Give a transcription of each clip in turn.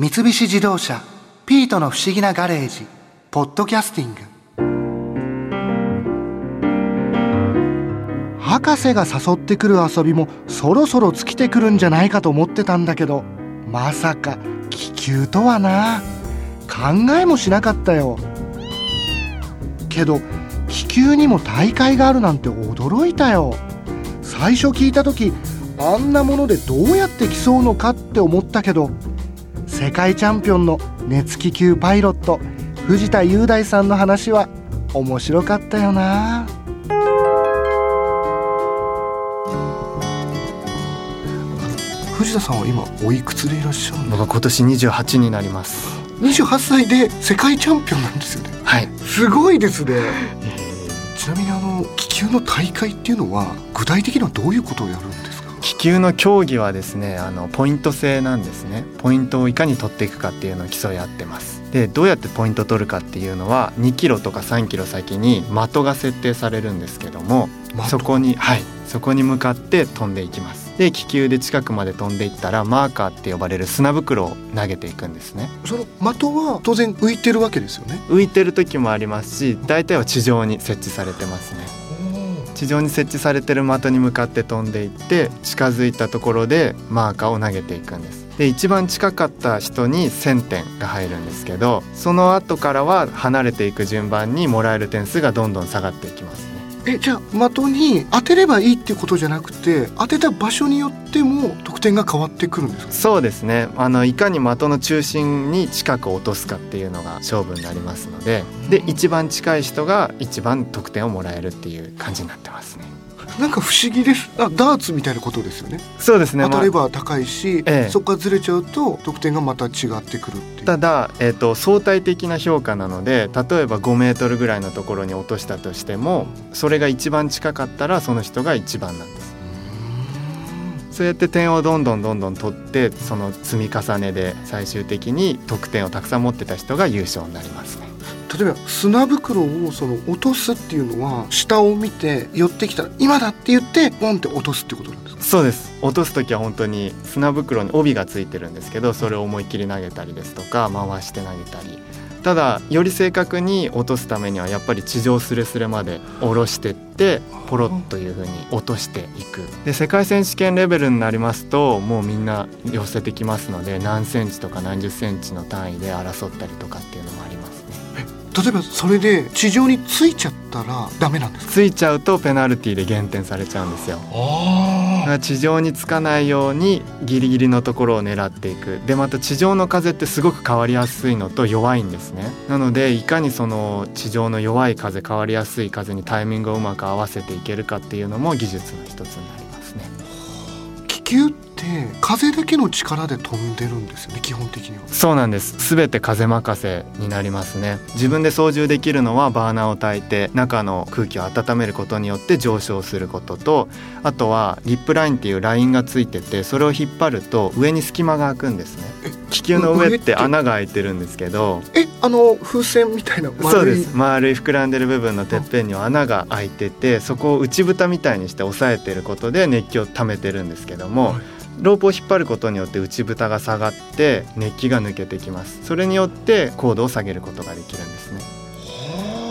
三菱自動車「ピートの不思議なガレージ」「ポッドキャスティング」博士が誘ってくる遊びもそろそろ尽きてくるんじゃないかと思ってたんだけどまさか気球とはな。考えもしなかったよ。けど気球にも大会があるなんて驚いたよ。最初聞いた時あんなものでどうやって競うのかって思ったけど世界チャンピオンの熱気球パイロット藤田雄大さんの話は面白かったよな。藤田さんは今おいくつでいらっしゃるの？僕は今年28になります。28歳で世界チャンピオンなんですよね。はい。すごいですね、ちなみにあの気球の大会っていうのは具体的にはどういうことをやるんですか？気球の競技はですねあのポイント制なんですね。ポイントをいかに取っていくかっていうのを競い合ってます。でどうやってポイント取るかっていうのは2キロとか3キロ先に的が設定されるんですけども的？そこにはい。そこに向かって飛んでいきます。で気球で近くまで飛んでいったらマーカーって呼ばれる砂袋を投げていくんですね。その的は当然浮いてるわけですよね？浮いてる時もありますし大体は地上に設置されてますね地上に設置されてる的に向かって飛んでいって近づいたところでマーカーを投げていくんです。で一番近かった人に1000点が入るんですけどその後からは離れていく順番にもらえる点数がどんどん下がっていきますね。えじゃあ的に当てればいいっていうことじゃなくて当てた場所によっても得点が変わってくるんですか？そうですね。あのいかに的の中心に近く落とすかっていうのが勝負になりますので。で一番近い人が一番得点をもらえるっていう感じになってますねなんか不思議です。あダーツみたいなことですよね。そうですね。当たれば高いし、ええ。そこからずれちゃうと得点がまた違ってくるってただ、えー、と相対的な評価なので例えば5メートルぐらいのところに落としたとしてもそれが一番近かったらその人が一番なんです。そうやって点をどんどんどんどん取ってその積み重ねで最終的に得点をたくさん持ってた人が優勝になりますね例えば砂袋をその落とすっていうのは下を見て寄ってきたら今だって言ってポンって落とすってことなんですか？そうです。落とす時は本当に砂袋に帯がついてるんですけどそれを思いっきり投げたりですとか回して投げたり。ただより正確に落とすためにはやっぱり地上すれすれまで下ろしてってポロッという風に落としていく。で世界選手権レベルになりますともうみんな寄せてきますので何センチとか何十センチの単位で争ったりとかっていうのもあります。例えばそれで地上についちゃったらダメなんですか？ついちゃうとペナルティで減点されちゃうんですよ。地上につかないようにギリギリのところを狙っていく。でまた地上の風ってすごく変わりやすいのと弱いんですね。なのでいかにその地上の弱い風変わりやすい風にタイミングをうまく合わせていけるかっていうのも技術の一つになりますね。気球って風だけの力で飛んでるんですよね基本的には。そうなんです。全て風任せになりますね。自分で操縦できるのはバーナーを焚いて中の空気を温めることによって上昇することとあとはリップラインっていうラインがついててそれを引っ張ると上に隙間が開くんですね。え気球の上ってて？穴が開いてるんですけどえあの風船みたいなそうです。丸い膨らんでる部分のてっぺんには穴が開いててそこを内蓋みたいにして押さえてることで熱気を溜めてるんですけども、はいロープを引っ張ることによって内蓋が下がって熱気が抜けてきます。それによって高度を下げることができるんですね。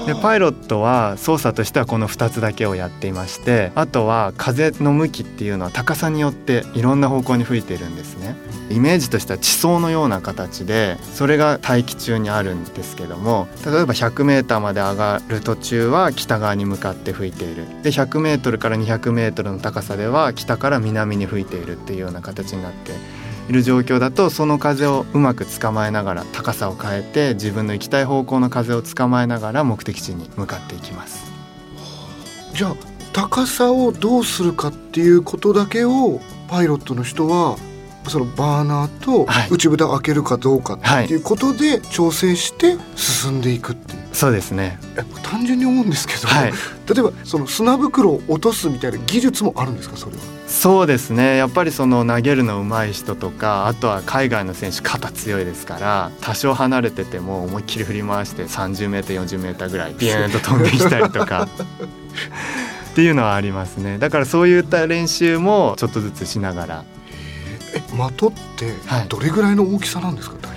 でパイロットは操作としてはこの2つだけをやっていましてあとは風の向きっていうのは高さによっていろんな方向に吹いているんですね。イメージとしては地層のような形でそれが大気中にあるんですけども例えば 100m まで上がる途中は北側に向かって吹いている。で 100m から 200m の高さでは北から南に吹いているっていうような形になっている状況だとその風をうまく捕まえながら高さを変えて自分の行きたい方向の風を捕まえながら目的地に向かっていきます。じゃあ高さをどうするかっていうことだけをパイロットの人はそのバーナーとはい。内蓋を開けるかどうかっていうことで調整して進んでいくっていう、そうですね。え単純に思うんですけど、はい。例えばその砂袋を落とすみたいな技術もあるんですかそれは？そうですね。やっぱりその投げるの上手い人とかあとは海外の選手肩強いですから多少離れてても思いっきり振り回して 30m40m ぐらいビューンと飛んできたりとか。っていうのはありますね。だからそういった練習もちょっとずつしながら。え的ってはい。どれぐらいの大きさなんですか？大体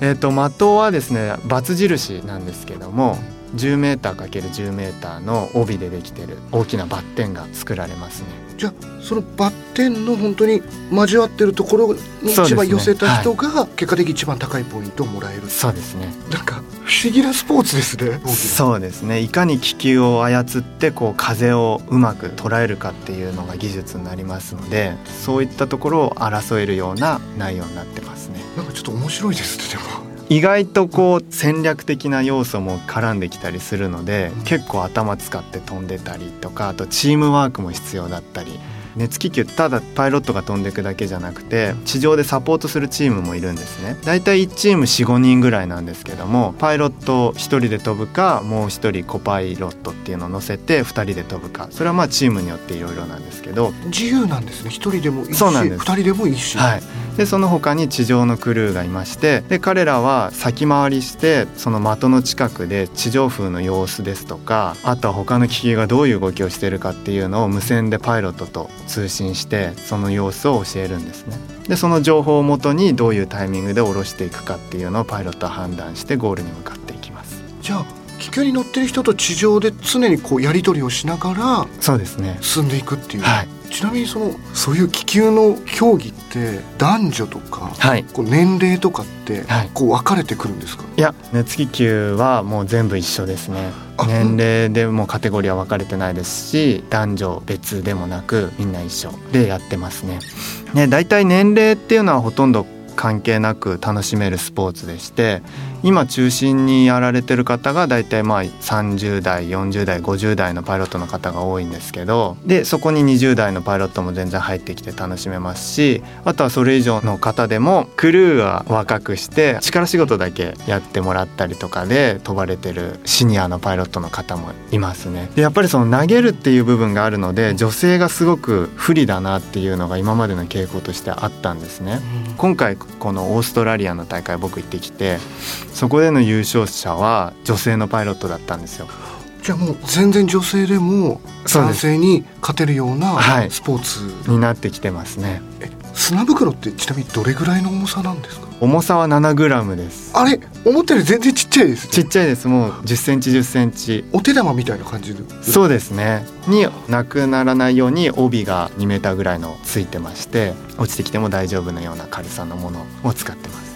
えっ、と的はですね印なんですけども 10m×10m の帯でできてる大きなバッテンが作られますね。じゃあそのバッテンの本当に交わってるところに一番寄せた人が結果的に一番高いポイントをもらえる。そうですね。なんか不思議なスポーツですねそうですね。いかに気球を操ってこう風をうまく捉えるかっていうのが技術になりますのでそういったところを争えるような内容になってますね。なんかちょっと面白いですねでも。意外とこう戦略的な要素も絡んできたりするので結構頭使って飛んでたりとかあとチームワークも必要だったり熱気球ただパイロットが飛んでいくだけじゃなくて地上でサポートするチームもいるんですね。だいたい1チーム45人ぐらいなんですけどもパイロット1人で飛ぶかもう1人コパイロットっていうのを乗せて2人で飛ぶか。それはまあチームによっていろいろなんですけど。自由なんですね。1人でもいいしそうなんです。2人でもいいし、はい、でその他に地上のクルーがいましてで彼らは先回りしてその的の近くで地上風の様子ですとかあとは他の気球がどういう動きをしているかっていうのを無線でパイロットと通信してその様子を教えるんですね。でその情報をもとにどういうタイミングで下ろしていくかっていうのをパイロットは判断してゴールに向かっていきます。じゃあ気球に乗ってる人と地上で常にこうやり取りをしながらそうですね進んでいくっていう、はいちなみにそのそういう気球の競技って男女とか、はい。こう年齢とかってはい。こう分かれてくるんですか、いや熱気球はもう全部一緒ですね。あ年齢でもカテゴリーは分かれてないですし男女別でもなくみんな一緒でやってますね。ね大体年齢っていうのはほとんど関係なく楽しめるスポーツでして今中心にやられてる方が大体まあ30代40代50代のパイロットの方が多いんですけどでそこに20代のパイロットも全然入ってきて楽しめますしあとはそれ以上の方でもクルーは若くして力仕事だけやってもらったりとかで飛ばれてるシニアのパイロットの方もいますね。でやっぱりその投げるっていう部分があるので女性がすごく不利だなっていうのが今までの傾向としてあったんですね。今回このオーストラリアの大会僕行ってきてそこでの優勝者は女性のパイロットだったんですよ。じゃあもう全然女性でも男性に勝てるようなはいスポーツ、になってきてますね。え砂袋ってちなみにどれぐらいの重さなんですか？重さは7グラムです。あれ？思ったより全然ちっちゃいですねちっちゃいです。もう10センチ10センチ。お手玉みたいな感じでそうですね。になくならないように帯が2メーターぐらいのついてまして、落ちてきても大丈夫なような軽さのものを使ってます。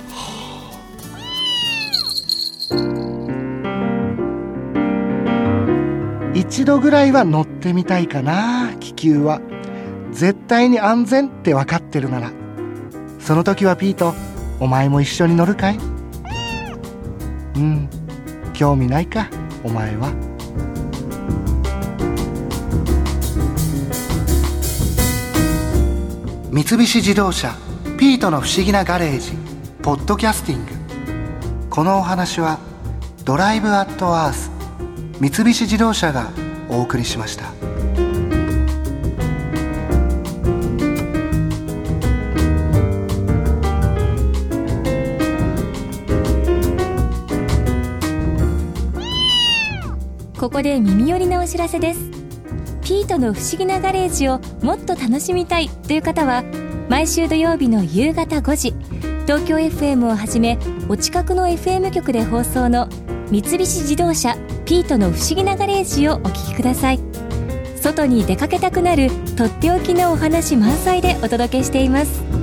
一度ぐらいは乗ってみたいかな気球は。絶対に安全って分かってるなら。その時はピートお前も一緒に乗るかい？うん。興味ないかお前は。三菱自動車ピートの不思議なガレージポッドキャスティング。このお話はドライブアットアース三菱自動車がお送りしました。ここで耳寄りなお知らせです。ピートの不思議なガレージをもっと楽しみたいという方は毎週土曜日の夕方5時東京 FM をはじめお近くの FM 局で放送の三菱自動車ピートの不思議なガレージをお聞きください。外に出かけたくなるとっておきのお話満載でお届けしています。